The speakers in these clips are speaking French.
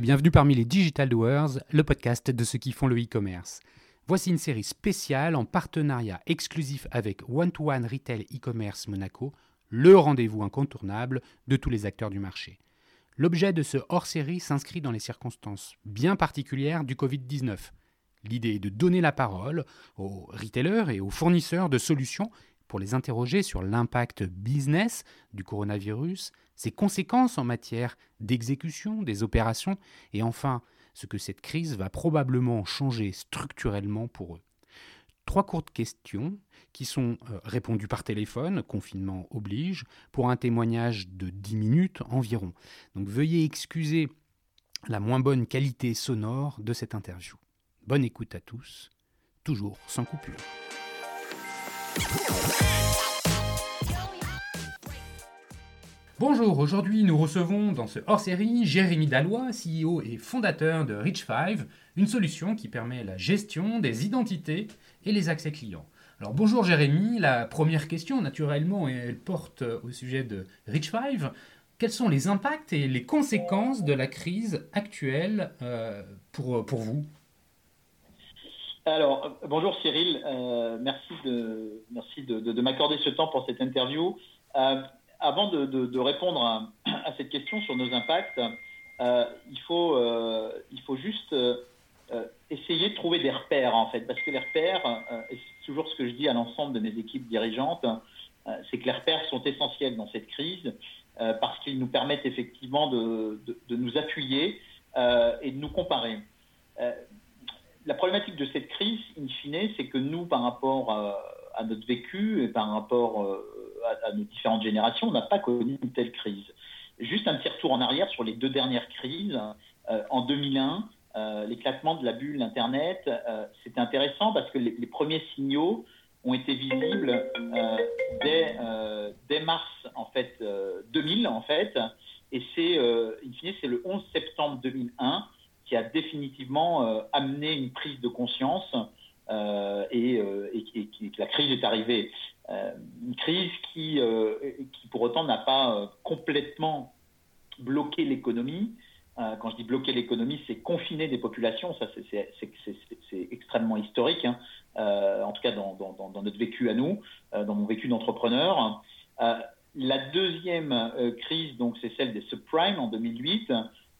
bienvenue parmi les Digital Doers, le podcast de ceux qui font le e-commerce. Voici une série spéciale en partenariat exclusif avec One to One Retail e-commerce Monaco, le rendez-vous incontournable de tous les acteurs du marché. L'objet de ce hors-série s'inscrit dans les circonstances bien particulières du Covid-19. L'idée est de donner la parole aux retailers et aux fournisseurs de solutions pour les interroger sur l'impact business du coronavirus, ses conséquences en matière d'exécution des opérations et enfin ce que cette crise va probablement changer structurellement pour eux. Trois courtes questions qui sont euh, répondues par téléphone, confinement oblige, pour un témoignage de 10 minutes environ. Donc veuillez excuser la moins bonne qualité sonore de cette interview. Bonne écoute à tous, toujours sans coupure. Bonjour, aujourd'hui nous recevons dans ce hors-série Jérémy Dallois, CEO et fondateur de Rich5, une solution qui permet la gestion des identités et les accès clients. Alors bonjour Jérémy, la première question naturellement elle porte au sujet de Rich5. Quels sont les impacts et les conséquences de la crise actuelle euh, pour, pour vous? Alors, bonjour Cyril, euh, merci de, m'accorder ce temps pour cette interview. Euh, avant de, répondre à, cette question sur nos impacts, euh, il, faut, il faut juste essayer de trouver des repères en fait, parce que les repères, et c'est toujours ce que je dis à l'ensemble de mes équipes dirigeantes, c'est que les repères sont essentiels dans cette crise parce qu'ils nous permettent effectivement de, nous appuyer et de nous comparer la problématique de cette crise, in fine, c'est que nous, par rapport à, notre vécu et par rapport euh, à, nos différentes générations, on n'a pas connu une telle crise. Juste un petit retour en arrière sur les deux dernières crises. Euh, en 2001, euh, l'éclatement de la bulle Internet, c'était intéressant parce que les, premiers signaux ont été visibles dès, mars en fait 2000 en fait, et c'est c'est le 11 septembre 2001 qui a définitivement euh, amené une prise de conscience euh, et, euh, que la crise est arrivée. une crise qui, qui pour autant n'a pas complètement bloqué l'économie. quand je dis bloquer l'économie, c'est confiner des populations. Ça, c'est extrêmement historique, hein. en tout cas dans, dans, notre vécu à nous, dans mon vécu d'entrepreneur. la deuxième crise, donc, c'est celle des subprimes en 2008.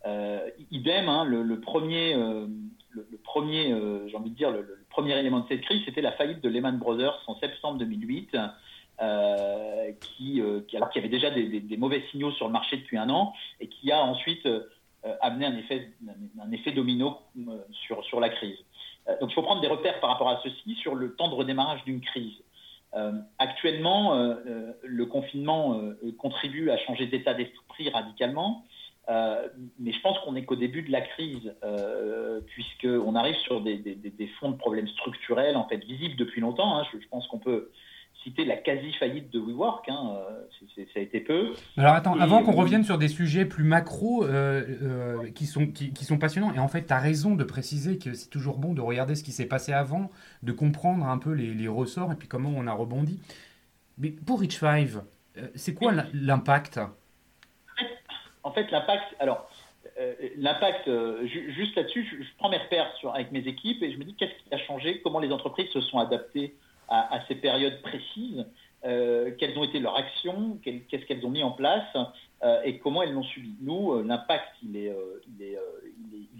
Euh, idem, hein, le, premier, euh, le, premier euh, j'ai envie de dire, le, premier élément de cette crise, c'était la faillite de Lehman Brothers en septembre 2008, qui, qui, alors qu'il y avait déjà des, mauvais signaux sur le marché depuis un an, et qui a ensuite amené un effet, un effet domino sur, sur la crise. donc il faut prendre des repères par rapport à ceci sur le temps de redémarrage d'une crise. actuellement, le confinement contribue à changer d'état d'esprit radicalement. Euh, mais je pense qu'on n'est qu'au début de la crise, euh, puisqu'on arrive sur des, fonds de problèmes structurels, en fait, visibles depuis longtemps. Hein. Je, pense qu'on peut citer la quasi-faillite de WeWork, hein. Euh, ça a été peu. Alors attends, avant qu'on revienne sur des sujets plus macro qui, sont, qui, sont passionnants, et en fait, tu as raison de préciser que c'est toujours bon de regarder ce qui s'est passé avant, de comprendre un peu les, les, ressorts et puis comment on a rebondi. Mais pour Rich 5, c'est quoi l'impact? En fait, l'impact, alors, euh, l'impact, euh, juste là-dessus, je, prends mes repères avec mes équipes et je me dis qu'est-ce qui a changé, comment les entreprises se sont adaptées à, ces périodes précises, euh, quelles ont été leurs actions, qu'est-ce qu'elles ont mis en place? Et comment elles l'ont subi? Nous, l'impact, il est,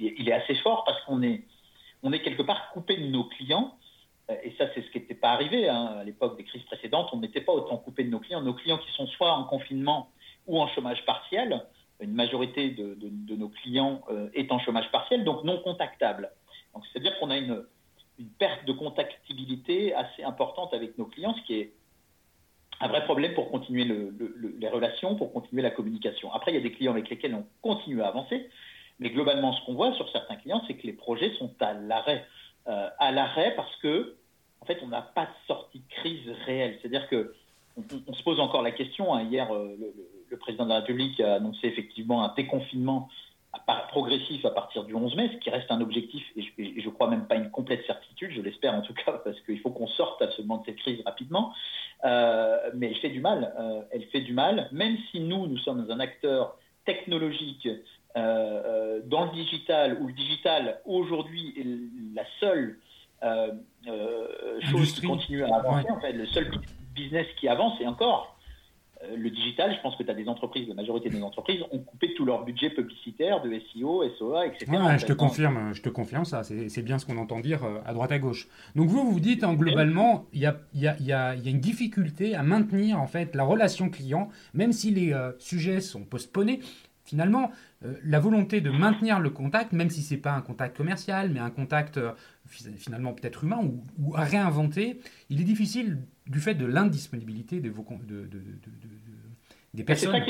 il, est, assez fort parce qu'on est, on est quelque part coupé de nos clients. Et ça, c'est ce qui n'était pas arrivé hein, à l'époque des crises précédentes. On n'était pas autant coupé de nos clients. Nos clients qui sont soit en confinement ou en chômage partiel, une majorité de, nos clients euh, est en chômage partiel, donc non contactable. Donc c'est-à-dire qu'on a une, perte de contactabilité assez importante avec nos clients, ce qui est un vrai problème pour continuer les relations, pour continuer la communication. Après, il y a des clients avec lesquels on continue à avancer, mais globalement, ce qu'on voit sur certains clients, c'est que les projets sont à l'arrêt. Euh, à l'arrêt parce que, en fait, on n'a pas de sortie de crise réelle. C'est-à-dire que on, se pose encore la question. Hein, hier, euh, le, président de la République a annoncé effectivement un déconfinement progressif à partir du 11 mai, ce qui reste un objectif et je, ne crois même pas une complète certitude, je l'espère en tout cas, parce qu'il faut qu'on sorte absolument de cette crise rapidement. Euh, mais elle fait du mal, euh, elle fait du mal, même si nous, nous sommes un acteur technologique dans le digital, où le digital aujourd'hui est la seule chose qui continue à avancer, en fait, le seul business qui avance, et encore, euh, le digital, je pense que tu as des entreprises, la majorité des entreprises ont coupé tout leur budget publicitaire de SEO, SOA, etc. je te confirme, je te confirme ça, c'est bien ce qu'on entend dire euh, à droite à gauche. Donc vous, vous dites hein, globalement, il y a, y, a, y a, une difficulté à maintenir en fait la relation client, même si les euh, sujets sont postponés. Finalement, la volonté de maintenir le contact, même si c'est pas un contact commercial, mais un contact finalement peut-être humain ou, à réinventer, il est difficile du fait de l'indisponibilité de vos, de, des personnes.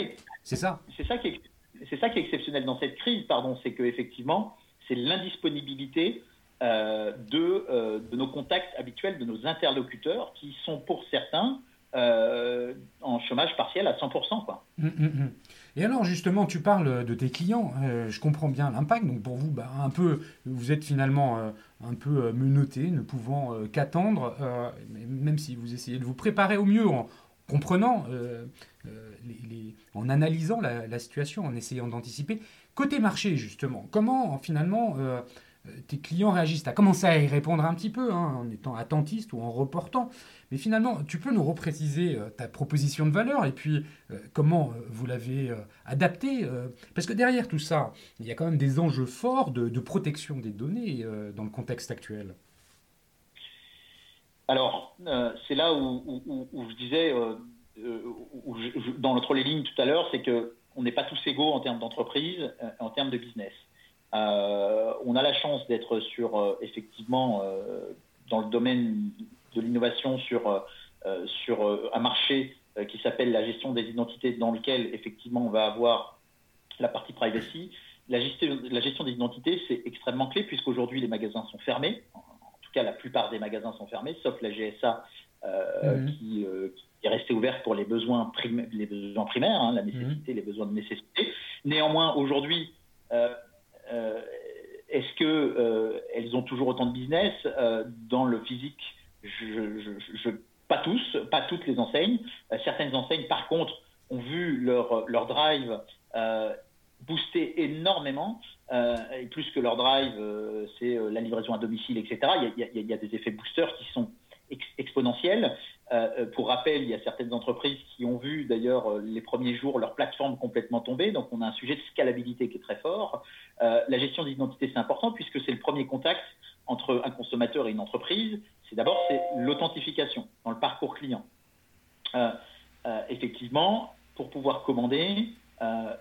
C'est ça. C'est ça qui est, c'est ça qui est exceptionnel dans cette crise, pardon, c'est que effectivement, c'est l'indisponibilité euh, de, euh, de, nos contacts habituels, de nos interlocuteurs, qui sont pour certains euh, en chômage partiel à 100%. Quoi. Hum, hum, hum. Et alors justement, tu parles de tes clients, je comprends bien l'impact, donc pour vous, bah, un peu, vous êtes finalement un peu menotté, ne pouvant qu'attendre, même si vous essayez de vous préparer au mieux en comprenant, les, en analysant la, situation, en essayant d'anticiper. Côté marché, justement, comment finalement euh, tes clients réagissent. Tu as commencé à y répondre un petit peu hein, en étant attentiste ou en reportant. Mais finalement, tu peux nous repréciser euh, ta proposition de valeur et puis euh, comment vous l'avez adaptée. parce que derrière tout ça, il y a quand même des enjeux forts de, protection des données dans le contexte actuel. Alors, c'est là où, je disais, dans entre les tout à l'heure, c'est qu'on n'est pas tous égaux en termes d'entreprise, en termes de business. Euh, on a la chance d'être sur, euh, effectivement, euh, dans le domaine de l'innovation sur, sur un marché qui s'appelle la gestion des identités, dans lequel, effectivement, on va avoir la partie privacy. La gestion, la gestion des identités, c'est extrêmement clé, puisqu'aujourd'hui, les magasins sont fermés. En, tout cas, la plupart des magasins sont fermés, sauf la GSA mhm. qui, est restée ouverte pour les besoins, les besoins primaires, hein, la nécessité, mhm. les besoins de nécessité. Néanmoins, aujourd'hui, est-ce qu'elles euh, ont toujours autant de business euh, Dans le physique, je, pas tous, pas toutes les enseignes. certaines enseignes, par contre, ont vu leur, leur drive booster énormément, et plus que leur drive, c'est la livraison à domicile, etc. Il y, a, des effets boosters qui sont exponentiels. Euh, euh, pour rappel, il y a certaines entreprises qui ont vu d'ailleurs euh, les premiers jours leur plateforme complètement tomber. Donc on a un sujet de scalabilité qui est très fort. la gestion d'identité, c'est important puisque c'est le premier contact entre un consommateur et une entreprise. C'est d'abord l'authentification dans le parcours client. effectivement, pour pouvoir commander,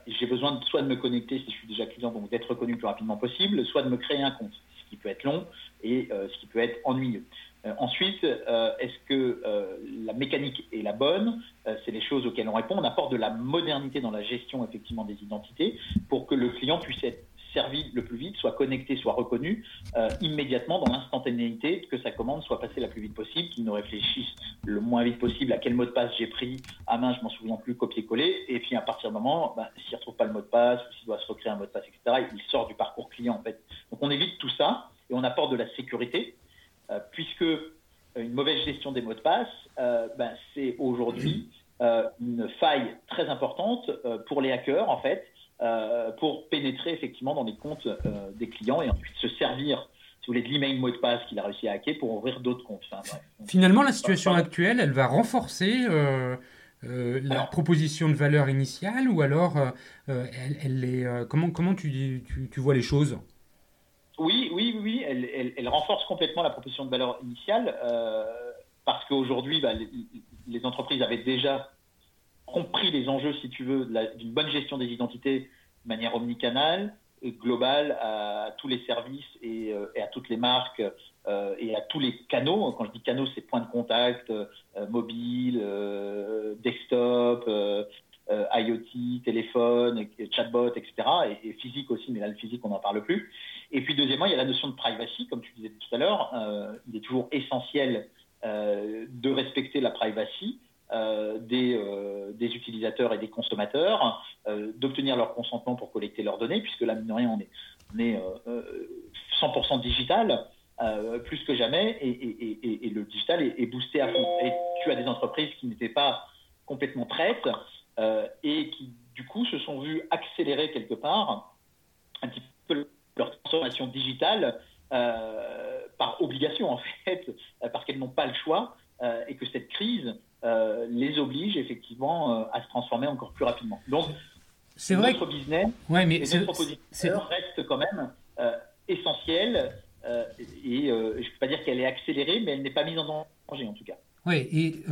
j'ai besoin soit de me connecter si je suis déjà client, donc d'être reconnu le plus rapidement possible, soit de me créer un compte, ce qui peut être long et ce qui peut être ennuyeux. Euh, ensuite, euh, est-ce que euh, la mécanique est la bonne? C'est les choses auxquelles on répond. On apporte de la modernité dans la gestion effectivement des identités pour que le client puisse être servi le plus vite, soit connecté, soit reconnu immédiatement dans l'instantanéité, que sa commande soit passée la plus vite possible, qu'il ne réfléchisse le moins vite possible à quel mot de passe j'ai pris, à main je m'en souviens plus, copier-coller, et puis à partir du moment, ben, s'il ne retrouve pas le mot de passe, ou s'il doit se recréer un mot de passe, etc., il sort du parcours client en fait. Donc on évite tout ça, et on apporte de la sécurité, euh, puisque euh, une mauvaise gestion des mots de passe, euh, ben, c'est aujourd'hui une faille très importante pour les hackers, en fait, pour pénétrer effectivement dans les comptes des clients et ensuite se servir si vous voulez, de l'email mot de passe qu'il a réussi à hacker pour ouvrir d'autres comptes. Finalement, la situation actuelle, elle va renforcer la proposition de valeur initiale ou alors elle, est, comment, comment tu, tu, vois les choses? Oui, oui, oui, elle, renforce complètement la proposition de valeur initiale euh, parce qu'aujourd'hui, bah, les, entreprises avaient déjà compris les enjeux, si tu veux, d'une bonne gestion des identités de manière omnicanale, et globale à, tous les services et, euh, à toutes les marques euh, et à tous les canaux. Quand je dis canaux, c'est points de contact, mobile, desktop, IoT, téléphone, chatbot, etc. Et, et, physique aussi, mais là, le physique, on n'en parle plus. Et puis deuxièmement, il y a la notion de privacy, comme tu disais tout à l'heure. Euh, il est toujours essentiel euh, de respecter la privacy euh, des, utilisateurs et des consommateurs, d'obtenir leur consentement pour collecter leurs données, puisque là, mine rien, on est, on est 100% digital. plus que jamais, et le digital est, boosté à fond. Et tu as des entreprises qui n'étaient pas complètement prêtes et qui, du coup, se sont vues accélérer quelque part un petit peu leur transformation digitale par obligation, en fait, parce qu'elles n'ont pas le choix et que cette crise les oblige effectivement à se transformer encore plus rapidement. Donc, c'est vrai notre business ouais, mais et notre proposition reste quand même essentielle et je ne peux pas dire qu'elle est accélérée, mais elle n'est pas mise en danger en tout cas. Oui, et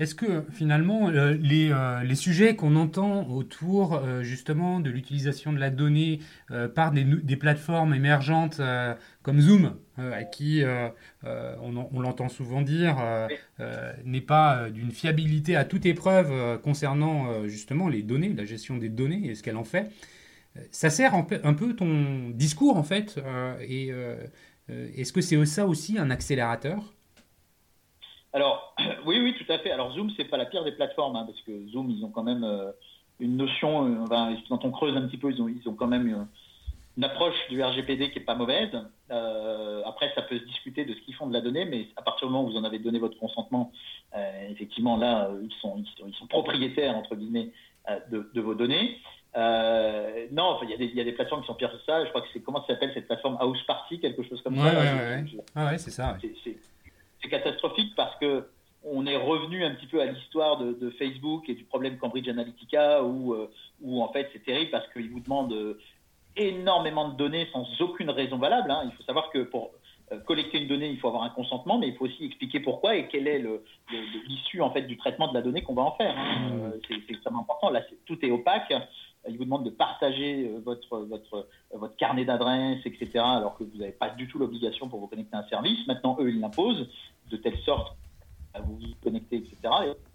est-ce que finalement euh, euh, les, sujets qu'on entend autour euh, justement de l'utilisation de la donnée par des, plateformes émergentes comme Zoom, à qui on, l'entend souvent dire n'est pas d'une fiabilité à toute épreuve concernant justement les données, la gestion des données et ce qu'elle en fait, ça sert un peu, un peu ton discours en fait. et est-ce que c'est ça aussi un accélérateur? Alors, oui, oui, tout à fait. Alors, Zoom, c'est pas la pire des plateformes, hein, parce que Zoom, ils ont quand même euh, une notion, euh, quand on creuse un petit peu, ils ont, ils ont quand même une, approche du RGPD qui est pas mauvaise. Euh, après, ça peut se discuter de ce qu'ils font de la donnée, mais à partir du moment où vous en avez donné votre consentement, effectivement, là, ils sont, ils sont, propriétaires, entre guillemets, de, vos données. non, il y, y, a des plateformes qui sont pires que ça. Je crois que c'est comment ça s'appelle cette plateforme House Party, quelque chose comme ça. Ouais, ouais, ouais. c'est ça c'est catastrophique parce que on est revenu un petit peu à l'histoire de, Facebook et du problème Cambridge Analytica où, euh, où en fait c'est terrible parce qu'ils vous demandent euh, énormément de données sans aucune raison valable. Hein. Il faut savoir que pour euh, collecter une donnée, il faut avoir un consentement, mais il faut aussi expliquer pourquoi et quelle est l'issue en fait du traitement de la donnée qu'on va en faire. Hein. Mmh. C'est extrêmement important. Là, tout est opaque. Il vous demande de partager votre, votre, votre carnet d'adresses, etc., alors que vous n'avez pas du tout l'obligation pour vous connecter à un service. Maintenant, eux, ils l'imposent de telle sorte à vous y connecter, etc.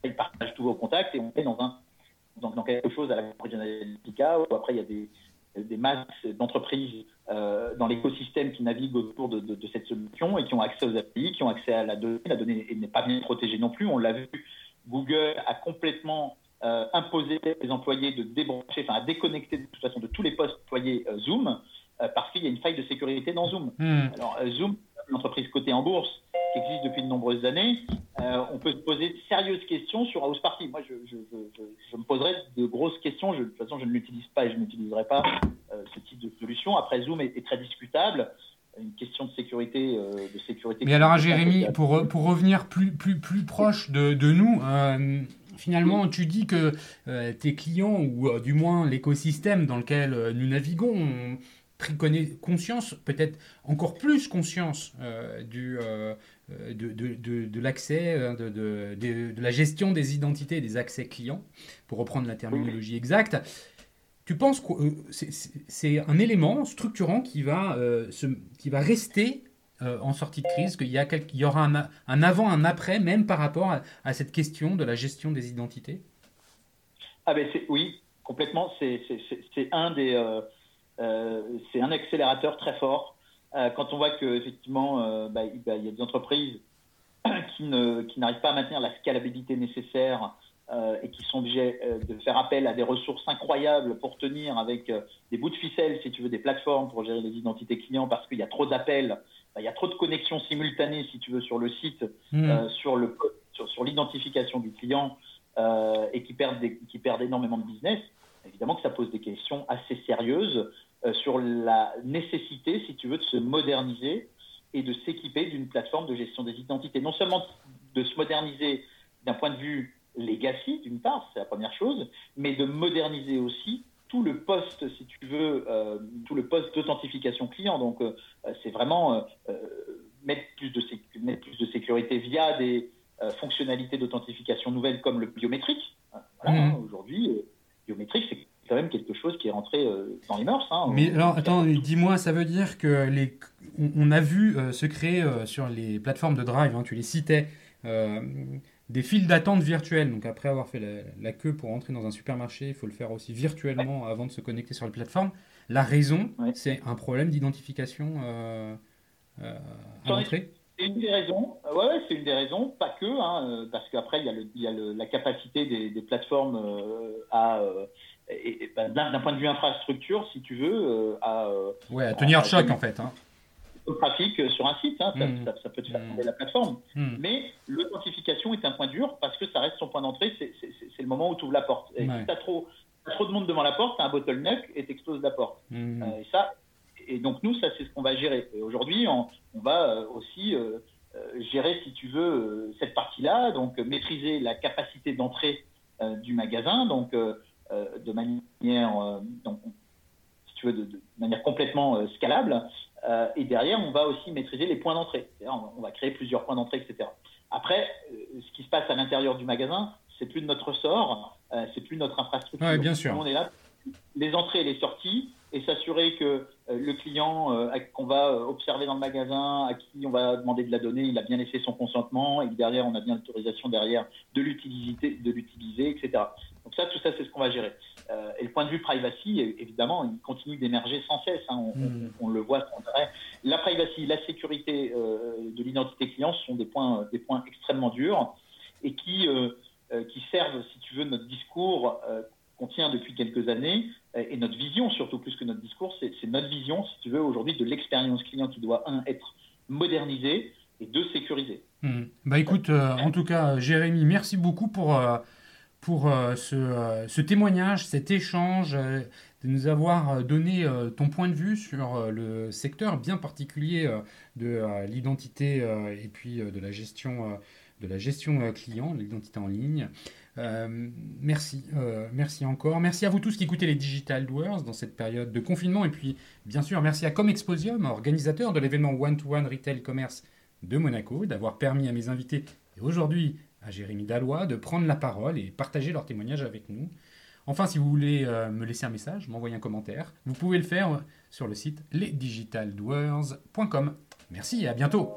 Et ils partagent tous vos contacts et on est dans, un, dans, quelque chose à la Analytica où après il y a des, des masses d'entreprises euh, dans l'écosystème qui naviguent autour de, de, cette solution et qui ont accès aux API, qui ont accès à la donnée. La donnée n'est pas bien protégée non plus. On l'a vu, Google a complètement euh, imposé aux employés de débrancher, enfin à déconnecter de toute façon de tous les postes employés euh, Zoom parce qu'il y a une faille de sécurité dans Zoom. Hmm. Alors Zoom, une entreprise cotée en bourse, qui existe depuis de nombreuses années, euh, on peut se poser de sérieuses questions sur House Party. Moi, je, je, me poserais de grosses questions. de toute façon, je ne l'utilise pas et je n'utiliserai pas euh, ce type de solution. Après, Zoom est, très discutable. Une question de sécurité. Euh, de sécurité Mais alors, Jérémy, pour, pour revenir plus, plus, plus proche de, de nous, finalement, tu dis que tes clients, ou du moins l'écosystème dans lequel nous naviguons, pris conscience, peut-être encore plus conscience du, euh, de, de, de, l'accès, euh, de, de, la gestion des identités des accès clients, pour reprendre la terminologie exacte. Tu penses que euh, c'est un élément structurant qui va, qui va rester en sortie de crise, qu'il y, aura un, avant, un après, même par rapport à, cette question de la gestion des identités? Ah ben Oui, complètement. C'est un, des, c'est un accélérateur très fort euh, quand on voit qu'effectivement, euh, bah, bah, il y a des entreprises qui, n'arrivent pas à maintenir la scalabilité nécessaire euh, et qui sont obligées de faire appel à des ressources incroyables pour tenir avec des bouts de ficelle, si tu veux, des plateformes pour gérer les identités clients parce qu'il y a trop d'appels, il y a trop de connexions simultanées, si tu veux, sur le site, mmh. sur, le, sur, sur l'identification du client et qui perdent, des, qui perdent énormément de business. Évidemment que ça pose des questions assez sérieuses euh, sur la nécessité, si tu veux, de se moderniser et de s'équiper d'une plateforme de gestion des identités. Non seulement de se moderniser d'un point de vue legacy, d'une part, c'est la première chose, mais de moderniser aussi tout le poste, si tu veux, euh, tout le poste d'authentification client. Donc, euh, c'est vraiment mettre, plus de mettre plus de sécurité via des fonctionnalités d'authentification nouvelles comme le biométrique. Voilà, mmh. Aujourd'hui, biométrique, c'est quand même quelque chose qui est rentré euh, dans les mœurs. Hein, Mais alors, attends, dis-moi, ça veut dire que les, on, a vu euh, se créer euh, sur les plateformes de drive, hein, tu les citais, des files d'attente virtuelles. Donc après avoir fait la, queue pour entrer dans un supermarché, il faut le faire aussi virtuellement avant de se connecter sur les plateformes. La raison, c'est un problème d'identification à l'entrée c'est une des raisons. Ouais, c'est une des raisons, pas que, hein, parce qu'après, il y a, le, il y a la capacité des, des plateformes à, et, ben, d'un point de vue infrastructure, si tu veux, euh, à, euh, ouais, à tenir le choc en fait. Hein. Trafic euh, sur un site, hein, hmm. ça, peut te faire tomber la plateforme. Hmm. Mais l'authentification est un point dur parce que ça reste son point d'entrée, c'est le moment où tu ouvres la porte. Et si tu as trop trop de monde devant la porte, tu as un bottleneck et t'exploses la porte. Mmh. et ça, et donc nous, ça c'est ce qu'on va gérer. Aujourd'hui, on, va aussi gérer, si tu veux, cette partie-là, donc maîtriser la capacité d'entrée du magasin, donc de manière, donc, si tu veux, de, manière complètement scalable. Et derrière, on va aussi maîtriser les points d'entrée. On va créer plusieurs points d'entrée, etc. Après, ce qui se passe à l'intérieur du magasin, c'est plus de notre sort, euh, c'est plus notre infrastructure. Ouais, bien sûr. On est là, les entrées et les sorties, et s'assurer que euh, le client euh, qu'on va observer dans le magasin, à qui on va demander de la donnée, il a bien laissé son consentement, et que derrière, on a bien l'autorisation derrière de l'utiliser, de l'utiliser, etc. Donc ça, tout ça, c'est ce qu'on va gérer. et le point de vue privacy, évidemment, il continue d'émerger sans cesse. Hein. Hmm. on, le voit sans arrêt. La privacy, la sécurité de l'identité client sont des points, des points extrêmement durs et qui euh, qui servent, si tu veux, notre discours euh, qu'on tient depuis quelques années euh, et notre vision, surtout plus que notre discours, c'est notre vision, si tu veux, aujourd'hui de l'expérience client qui doit, un, être modernisée et deux, sécurisée. Mmh. Bah écoute, en tout cas, Jérémy, merci beaucoup pour, pour ce, ce, témoignage, cet échange, de nous avoir donné ton point de vue sur le secteur bien particulier de l'identité et puis de la gestion de la gestion euh, client, de l'identité en ligne. Euh, merci, euh, merci encore. Merci à vous tous qui écoutez les Digital Doers dans cette période de confinement. Et puis, bien sûr, merci à Comexposium, organisateur de l'événement One-to-One Retail Commerce de Monaco, d'avoir permis à mes invités, et aujourd'hui à Jérémy Dallois, de prendre la parole et partager leur témoignage avec nous. Enfin, si vous voulez me laisser un message, m'envoyer un commentaire, vous pouvez le faire sur le site lesdigitaldoers.com. Merci et à bientôt